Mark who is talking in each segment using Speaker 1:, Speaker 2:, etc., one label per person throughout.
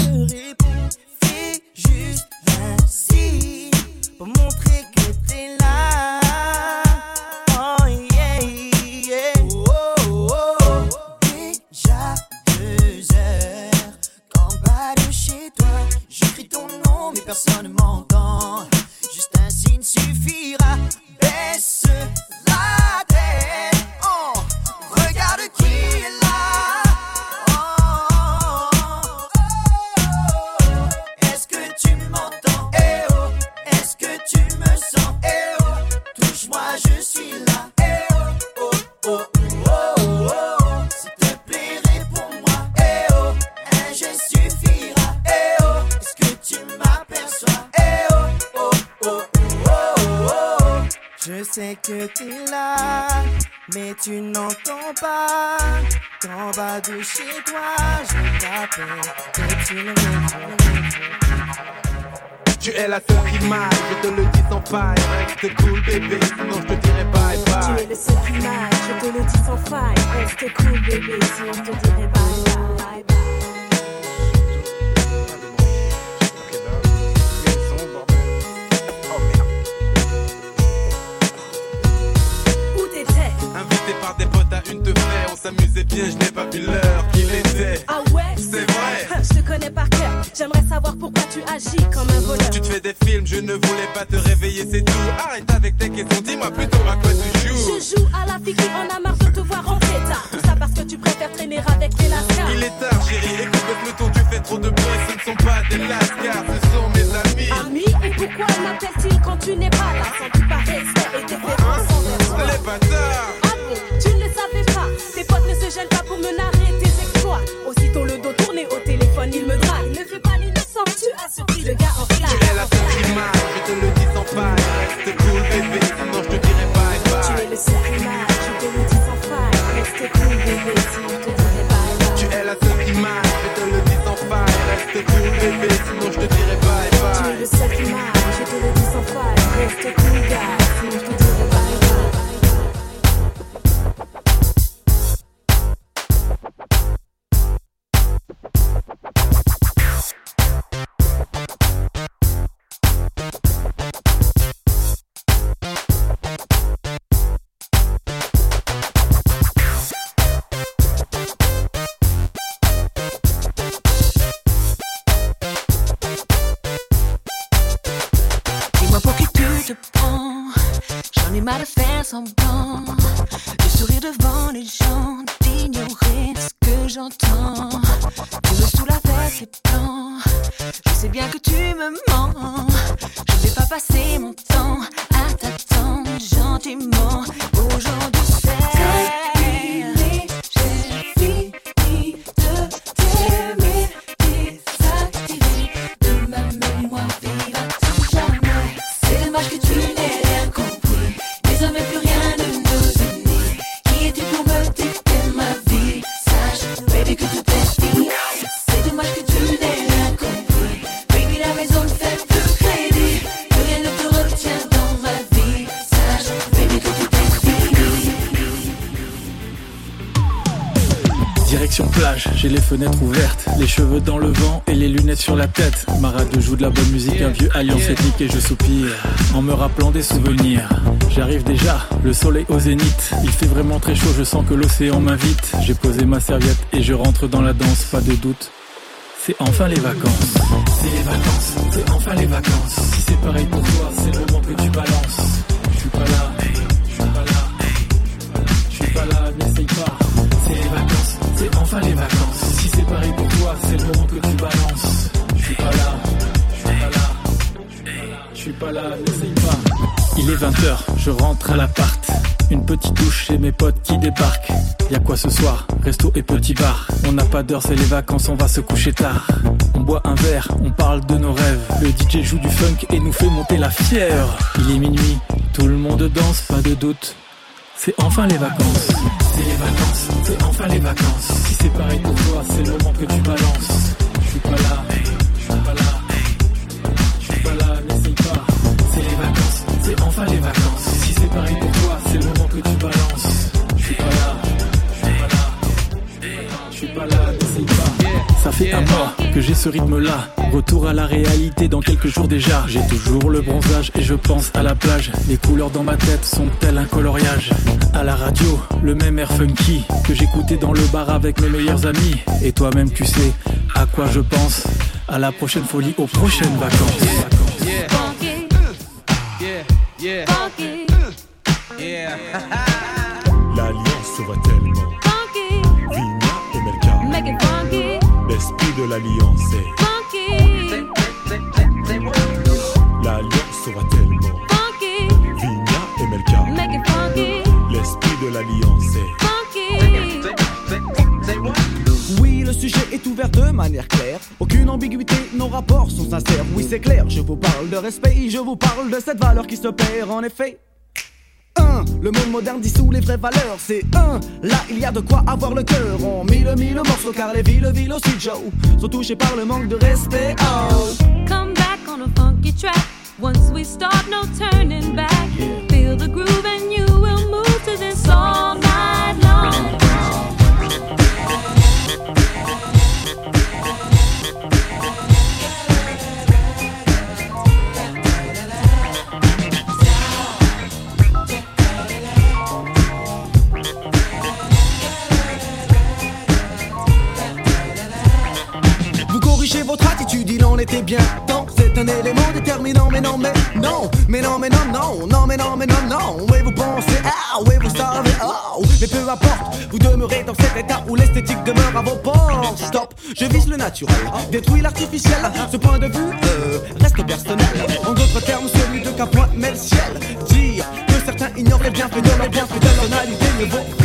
Speaker 1: t'appelle vainement, mais personne ne répond. Fais juste un signe pour montrer Je sais que t'es là, mais tu n'entends pas. Qu'en bas de chez toi, je t'appelle, mais tu ne
Speaker 2: Tu es la seule qui m'aille, je te le dis sans faille. Reste cool bébé, sinon je te dirai bye
Speaker 3: Tu
Speaker 2: bye.
Speaker 3: es le seul qui m'aille, je te le dis sans faille. Reste cool, bébé, sinon je te dirai bye bye. bye.
Speaker 2: S'amusait bien, je n'ai pas vu l'heure qu'il était.
Speaker 3: Ah ouais?
Speaker 2: C'est vrai.
Speaker 3: Je te connais par cœur. J'aimerais savoir pourquoi tu agis comme un voleur.
Speaker 2: Tu te fais des films, je ne voulais pas te réveiller, c'est tout. Arrête avec tes questions, dis-moi plutôt à quoi tu joues.
Speaker 3: Je joue à la fille qui en a marre de te voir en état. Tout ça parce que tu préfères traîner avec des lascars.
Speaker 2: Il est tard, chérie, écoute le peloton, tu fais trop de bruit, ce ne sont pas des lascars,
Speaker 4: fenêtres ouvertes, les cheveux dans le vent et les lunettes sur la tête. Marade joue de la bonne musique, un vieux alliance ethnique et je soupire en me rappelant des souvenirs. J'arrive déjà, le soleil au zénith, il fait vraiment très chaud, je sens que l'océan m'invite. J'ai posé ma serviette et je rentre dans la danse, pas de doute. C'est enfin les vacances. C'est les vacances, c'est enfin les vacances. Si c'est pareil pour toi, c'est le moment que tu balances. Je rentre à l'appart. Une petite douche chez mes potes qui débarquent. Y a quoi ce soir? Resto et petit bar. On n'a pas d'heure, c'est les vacances, on va se coucher tard. On boit un verre, on parle de nos rêves. Le DJ joue du funk et nous fait monter la fièvre. Il est minuit, tout le monde danse, pas de doute. C'est enfin les vacances. C'est les vacances, c'est enfin les vacances. Si c'est pareil pour toi, c'est le moment que tu balances. Je suis pas là, je suis pas là, je suis pas là, n'essaye pas. C'est les vacances, c'est enfin les vacances. C'est pour toi, c'est le moment que tu balances. Je suis pas là, je suis pas là, je suis pas là, n'essaye pas. Ça fait un mois que j'ai ce rythme-là. Retour à la réalité dans quelques jours déjà. J'ai toujours le bronzage et je pense à la plage. Les couleurs dans ma tête sont telles un coloriage. À la radio, le même air funky que j'écoutais dans le bar avec mes meilleurs amis. Et toi-même, tu sais à quoi je pense. À la prochaine folie, aux prochaines vacances.
Speaker 5: De l'alliance est.
Speaker 6: funky,
Speaker 5: L'alliance se voit tellement.
Speaker 6: funky,
Speaker 5: Vigna et Melka.
Speaker 6: make it funky,
Speaker 5: L'esprit de l'alliance est.
Speaker 6: funky.
Speaker 7: Oui, le sujet est ouvert de manière claire. Aucune ambiguïté, nos rapports sont sincères. Oui, c'est clair, je vous parle de respect, je vous parle de cette valeur qui se perd en effet. 1. Le monde moderne dissout les vraies valeurs. C'est 1. Là, il y a de quoi avoir le cœur. On mille mille morceaux car les villes, villes aussi, Joe, sont touchées par le manque de respect. Oh.
Speaker 6: Come back on a funky track. Once we start, no turning back. Feel the groove and you will move to this all
Speaker 7: votre attitude, il en était bien temps. C'est un élément déterminant, mais non, mais non, mais non, mais non, non, non, mais non, mais non, non. Oui, vous pensez, ah, oui, vous savez, oh, mais peu importe, vous demeurez dans cet état où l'esthétique demeure à vos portes. Stop, je vise le naturel, détruis l'artificiel. Ce point de vue euh, reste personnel. En d'autres termes, celui de qu'un point met le ciel. Dire que certains ignorent les bienfaits de leur bienfaits de personnalité ne vaut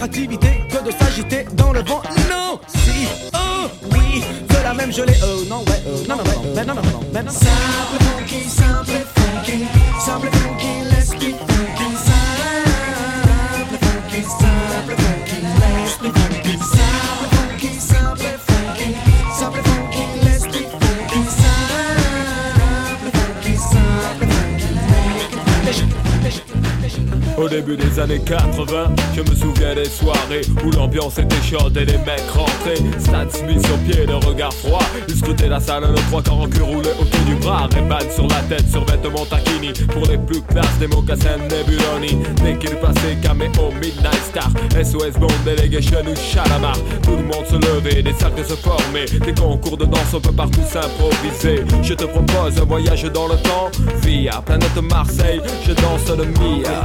Speaker 7: langue, dans notre activité, que de s'agiter dans le vent. Non, si, oh, oui, de la même gelée. Oh, non, ouais, euh, non, non, ben non, non, non, ben non.
Speaker 8: Au début des années 80, je me souviens des soirées où l'ambiance était chaude et les mecs rentraient. Stan Smith sur pied, le regard froid. Ils scrutaient la salle, nos trois corps en cul roulés autour du bras. Ray-Ban sur la tête, sur vêtements taquini. Pour les plus classes, des mocassins Nebuloni. Dès qu'il passait, caméo, Midnight Star. SOS Bond, Delegation ou Chalamar. Tout le monde se levait, des cercles se formaient. Des concours de danse, on peut partout s'improviser. Je te propose un voyage dans le temps. Via planète Marseille, je danse le Mia.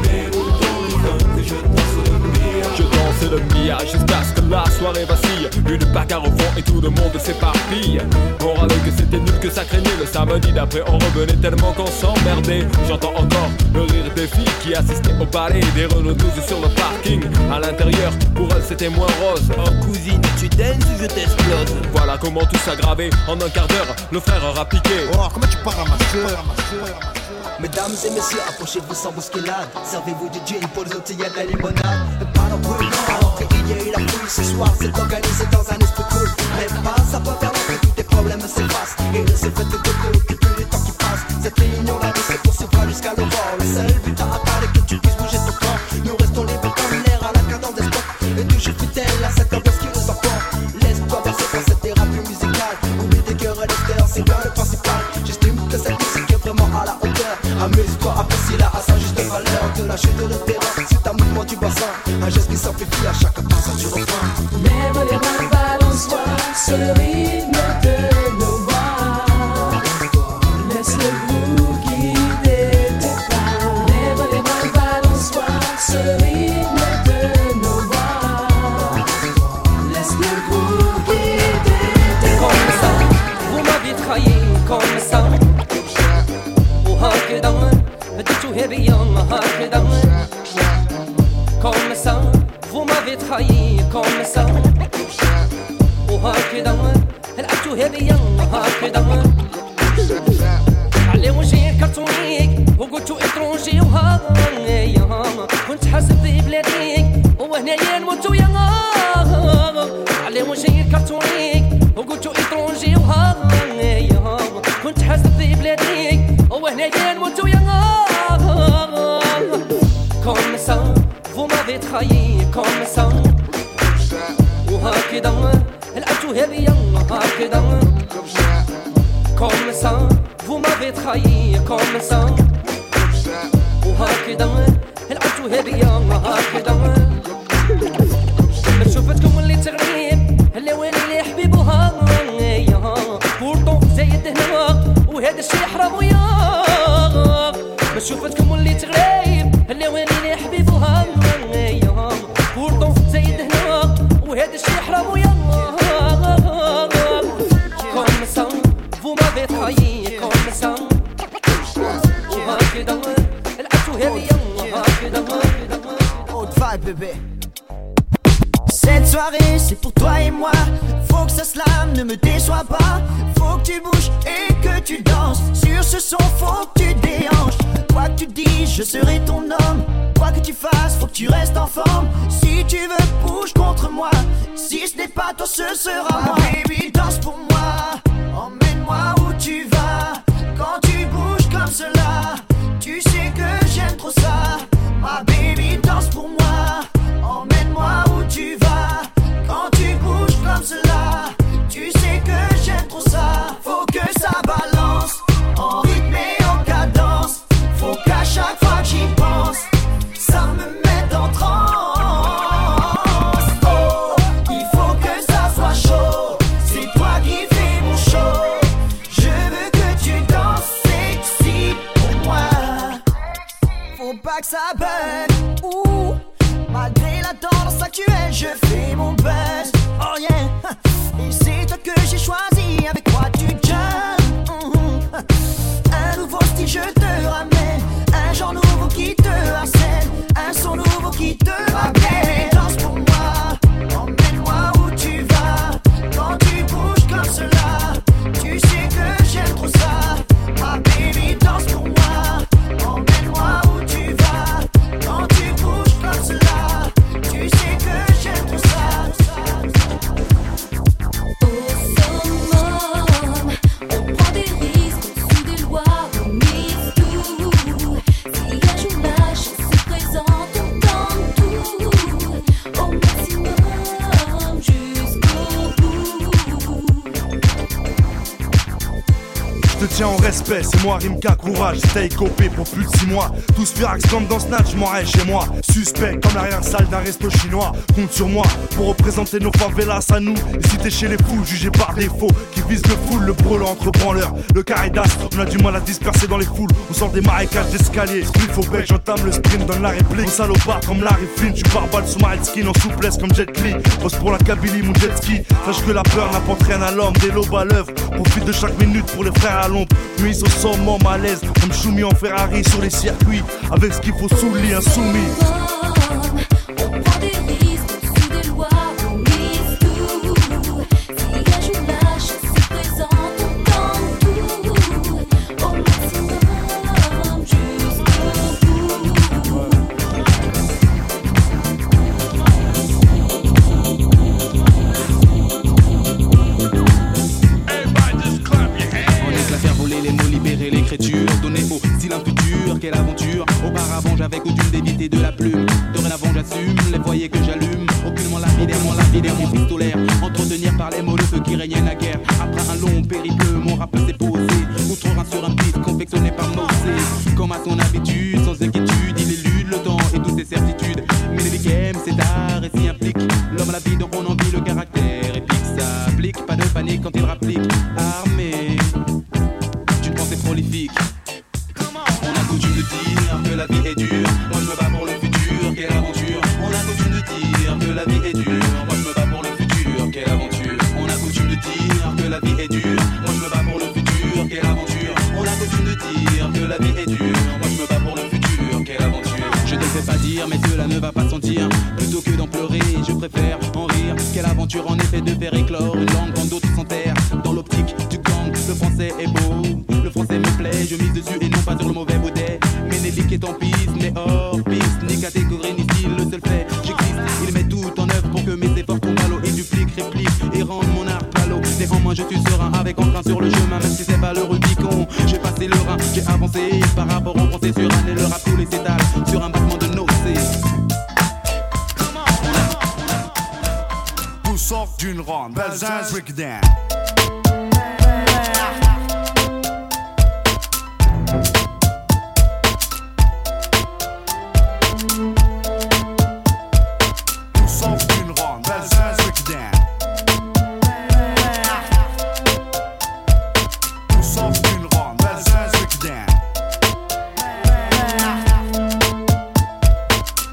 Speaker 8: Jusqu'à ce que la soirée vacille. Une bagarre au fond et tout le monde s'éparpille. On râlait que c'était nul, que ça craignait. Le samedi d'après, on revenait tellement qu'on s'emmerdait. J'entends encore le rire des filles qui assistaient au ballet des Renault 12 sur le parking. À l'intérieur, pour elles, c'était moins rose. Oh cousine, tu danses ou je t'explose? Voilà comment tout s'aggravait. En un quart d'heure, le frère aura piqué.
Speaker 9: Oh, comment tu parles à ma soeur?
Speaker 10: Mesdames et messieurs, approchez-vous sans bousculade. Servez-vous du gin pour les autres, y a de la limonade. Pas eu la foule ce soir, c'est organisé dans un esprit cool. Mais pas, ça peut faire que tous tes problèmes s'effacent. Et ne se fait que de préoccuper le temps qui passe. Cette réunion la risque poursuivra jusqu'à l'aurore. Le seul but à part est que tu puisses bouger ton corps. Nous restons libres comme l'air à la cadence des sports. Et toujours fidèles à cette ambiance qui nous emporte. Laisse-toi verser par cette thérapie musicale. Oublie tes cœurs et l'extérieur, c'est bien le principal? J'estime que cette musique est vraiment à la hauteur. Amuse-toi, apprécie-la à sa juste valeur. De la chute de terrain, du bassin. Un geste qui s'amplifie à chaque refrain.
Speaker 11: Lève les mains, sur le rythme tampoco
Speaker 12: comme ça وهكذا
Speaker 11: لعبتوها بيا هكذا شوفتكم اللي تغريب اللي وين اللي حبيبوها بورطو زايد هنا وهذا الشي حرام ويا ما شوفتكم اللي تغريب اللي وين اللي حبيبوها
Speaker 1: C'est pour toi et moi. Faut que ça slame, ne me déçois pas. Faut que tu bouges et que tu danses. Sur ce son, faut que tu déhanches. Quoi que tu dises, je serai ton homme. Quoi que tu fasses, faut que tu restes en forme. Si tu veux, bouge contre moi. Si ce n'est pas toi, ce sera moi. Baby, danse pour moi. Emmène-moi où tu vas. Quand tu bouges comme cela, moi
Speaker 13: Rimka, courage, stay copé pour plus de 6 mois. Tous furax comme dans Snatch, m'en chez moi. Suspect comme l'arrière-salle d'un resto chinois. Compte sur moi pour représenter nos favelas à nous. Et si t'es chez les fous, jugé par défaut, vise le full, le brûle entre branleurs. Le caridas, on a du mal à disperser dans les foules. On sort des marécages d'escalier. Il faut bec, j'entame le sprint, donne la réplique. On salopard comme Larry Flynn, tu balle sous ma skin en souplesse comme Jet Li. Pose pour la Kabylie, mon jet ski. Sache que la peur n'apporte rien à l'homme, des lobes à l'œuvre. Profite de chaque minute pour les frères à l'ombre. Nuit au sommet, malaise, comme Choumi en Ferrari sur les circuits. Avec ce qu'il faut sous le lit, insoumis.
Speaker 14: Coutume d'éviter de la plume. Dorénavant j'assume les foyers que j'allume. Aucunement lapidaire, mon lapidaire, mon pistolaire. Entretenir par les mots le feu qui régnait naguère. Après un long périple, mon rap s'est posé. Outre un sur un beat confectionné par Mosé. Comme à son habitude, sans inquiétude, il élude le temps et toutes ses certitudes. Mais les games, c'est art et s'y implique. L'homme à la vie, donc on en vit le caractère épique. S'applique, pas de panique quand il rapplique. Armé En effet de faire éclore une langue quand d'autres s'enterrent dans l'optique du gang. Le français est beau, le français me plaît, je mise dessus et non pas sur le mauvais baudet. Ménélique est en piste, mais hors piste, ni catégorie ni style, le seul fait, j'existe. Il met tout en œuvre pour que mes efforts tombent à l'eau et dupliquent, répliquent et rendent mon art palo. Néanmoins, je suis serein avec entrain sur le chemin, même si c'est pas le Rubicon. J'ai passé le Rhin, j'ai avancé par rapport au français sur un et le rap
Speaker 13: ronde, Belzins, Breakdown.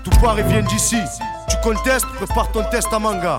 Speaker 13: Tout Paris vient d'ici. Tu contestes, prépare ton test à manga.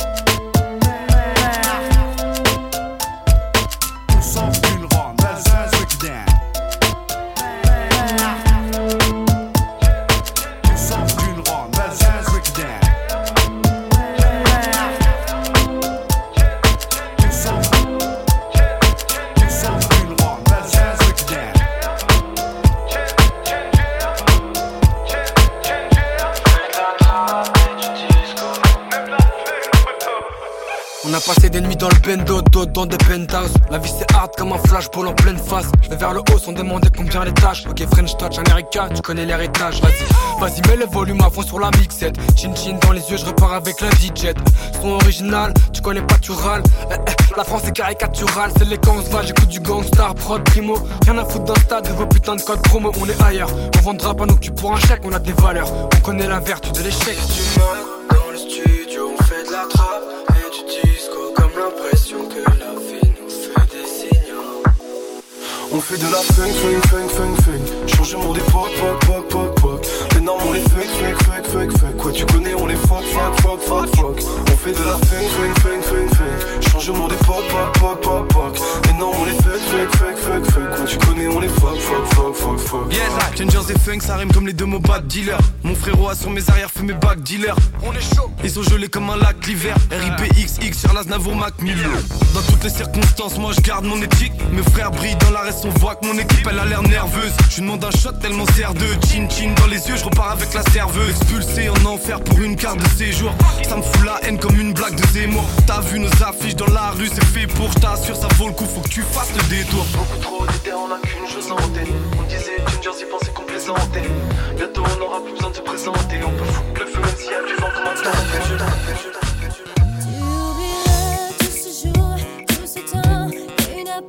Speaker 15: On a passé des nuits dans le bendo, d'autres dans des penthouses. La vie c'est hard comme un flashball en pleine face. Je vais vers le haut sans demander combien les tâches. Ok, French Touch, America, tu connais l'héritage. Vas-y, vas-y, mets le volume à fond sur la mixette. Chin chin dans les yeux, je repars avec la DJ. Son original, tu connais pas, tu râles. Eh, eh, la France est caricaturale, c'est les va, j'écoute du gangstar, prod primo. Rien à foutre d'un stade de vos putains de codes promo, on est ailleurs. On vendra pas nos culs pour un chèque, on a des valeurs. On connaît la vertu de l'échec. L'impression que la vie nous fait des signaux.
Speaker 16: On fait de la funk, funk, funk, funk, funk. Changement d'époque, poc, poc, poc, poc. Les normes, on les fuck, fuck, fuck, fuck, fuck. Quoi, tu connais, on les fuck, fuck, fuck, fuck, fuck. On fait de la funk, funk, funk, funk, funk. Changement d'époque, poc, poc, poc, poc. Les normes, on les fuck, fuck, fuck, fuck, fuck. Quoi, tu connais, on les fuck, fuck, fuck, fuck, fuck.
Speaker 17: Yes, Changers et funk, ça rime comme les deux mots bad dealer. Mon frérot a sur mes arrières fait mes bacs dealer. On est chaud. Ils sont gelés comme un lac l'hiver. RIPXX sur l'Aznavour Mac Miller. Dans toutes les circonstances, moi je garde mon éthique. Mes frères brillent dans la reste, on voit que mon équipe elle a l'air nerveuse. Je demande un shot tellement sert de chin chin dans les yeux, je repars avec la serveuse. Expulsé en enfer pour une carte de séjour. Ça me fout la haine comme une blague de Zemmour. T'as vu nos affiches dans la rue, c'est fait pour, je t'assure, ça vaut le coup, faut que tu fasses le détour.
Speaker 16: Beaucoup trop d'idées, on a qu'une chose en On disait Gingers, ils pensaient qu'on plaisantait. Bientôt, on n'aura plus besoin de se présenter. On peut foutre le feu même s'il y a du vent comme un
Speaker 18: Tu oublieras tout ce jour, tout ce temps qui n'a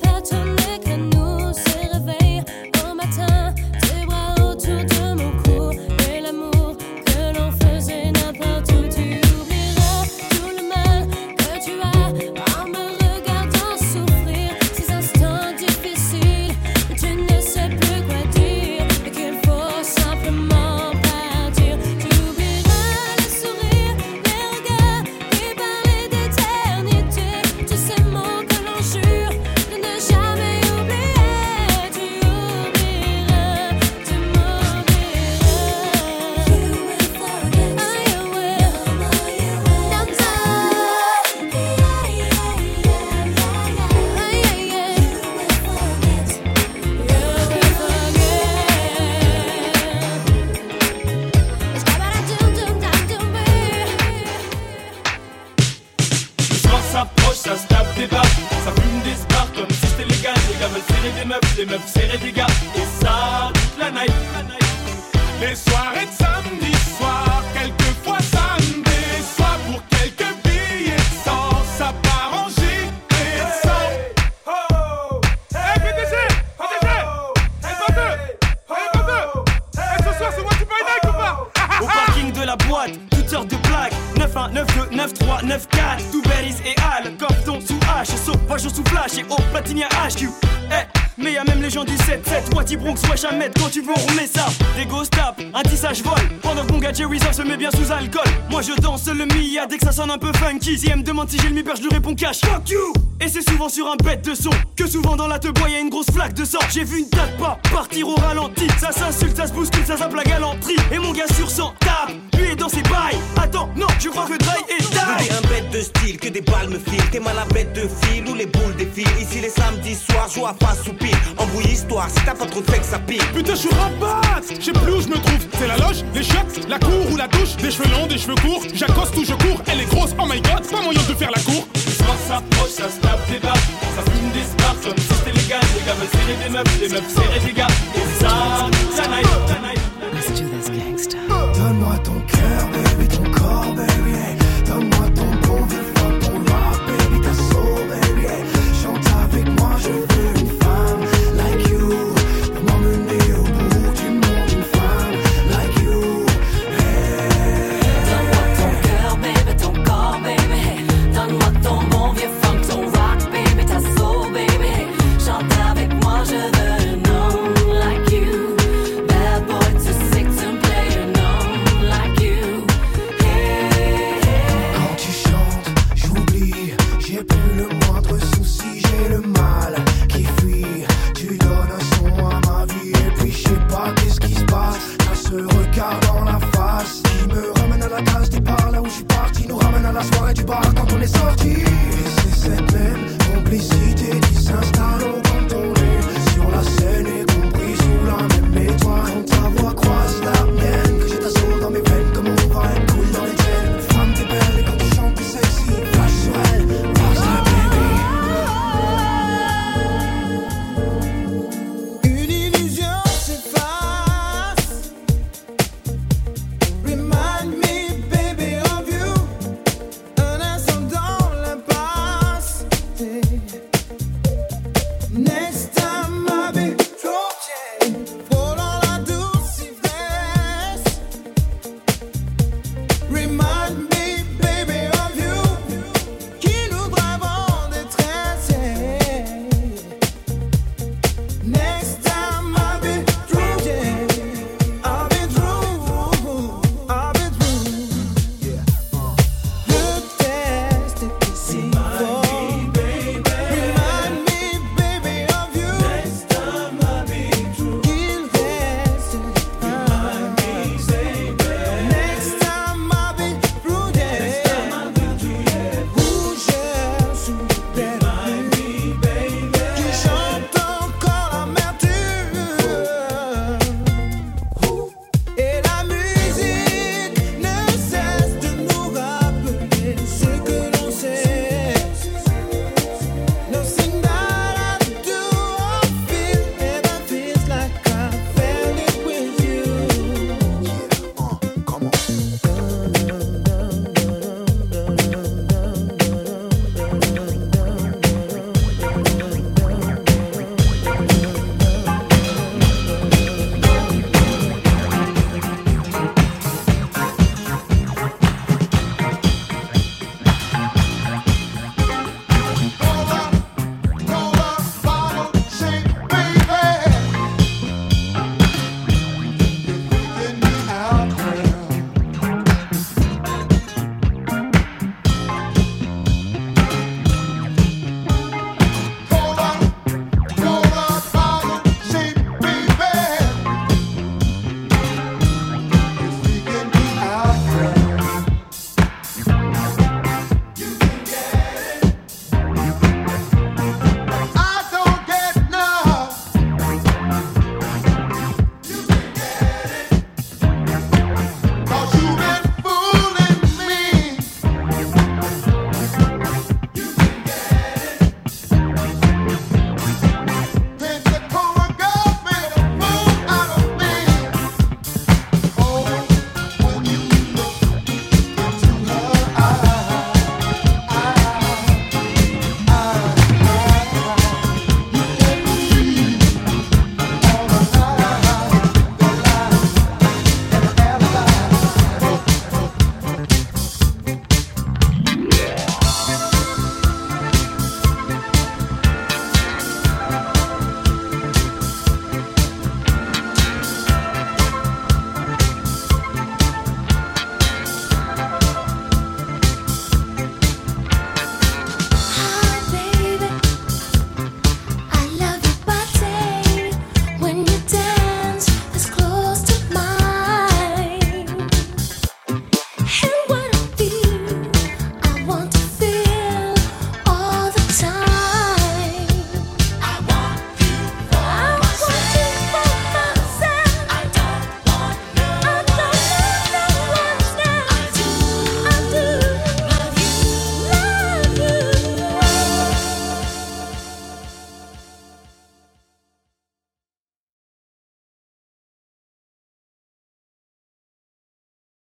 Speaker 19: serrer des meufs, Moi
Speaker 20: je danse le Mia dès que ça sonne un peu funky. Si elle me demande si j'ai le mi, je lui réponds cash. Fuck you! Et c'est souvent sur un bête de son que souvent dans la te bois y'a une grosse flaque de sang. J'ai vu une tête pas partir au ralenti. Ça s'insulte, ça se bouscule, ça zappe la galanterie. Et mon gars sur 100 tape, lui est dans ses bails. Attends, non, je crois que Dry est die.
Speaker 21: un bête de style que des balles me filent. T'es mal à bête de fil ou les boules défilent. Ici les samedis soirs, joue à face soupir. pile. Histoire, si t'as pas trop de fait que ça pile.
Speaker 22: Putain, je suis rabat, je sais plus où je me trouve. C'est la loge, les chiottes, la cour ou la douche, les cheveux longs, des cheveux courts, j'accoste ou je cours, elle est grosse, oh my god, c'est pas moyen de faire la cour.
Speaker 19: Le soir s'approche, ça se tape des bas, ça fume des spars comme si c'était légal. Les gars veulent serrer des meufs, les meufs serrer des gars, et ça, ça night, ça night.
Speaker 23: Let's do this gangsta. Donne-moi ton cœur, baby, ton corps, baby.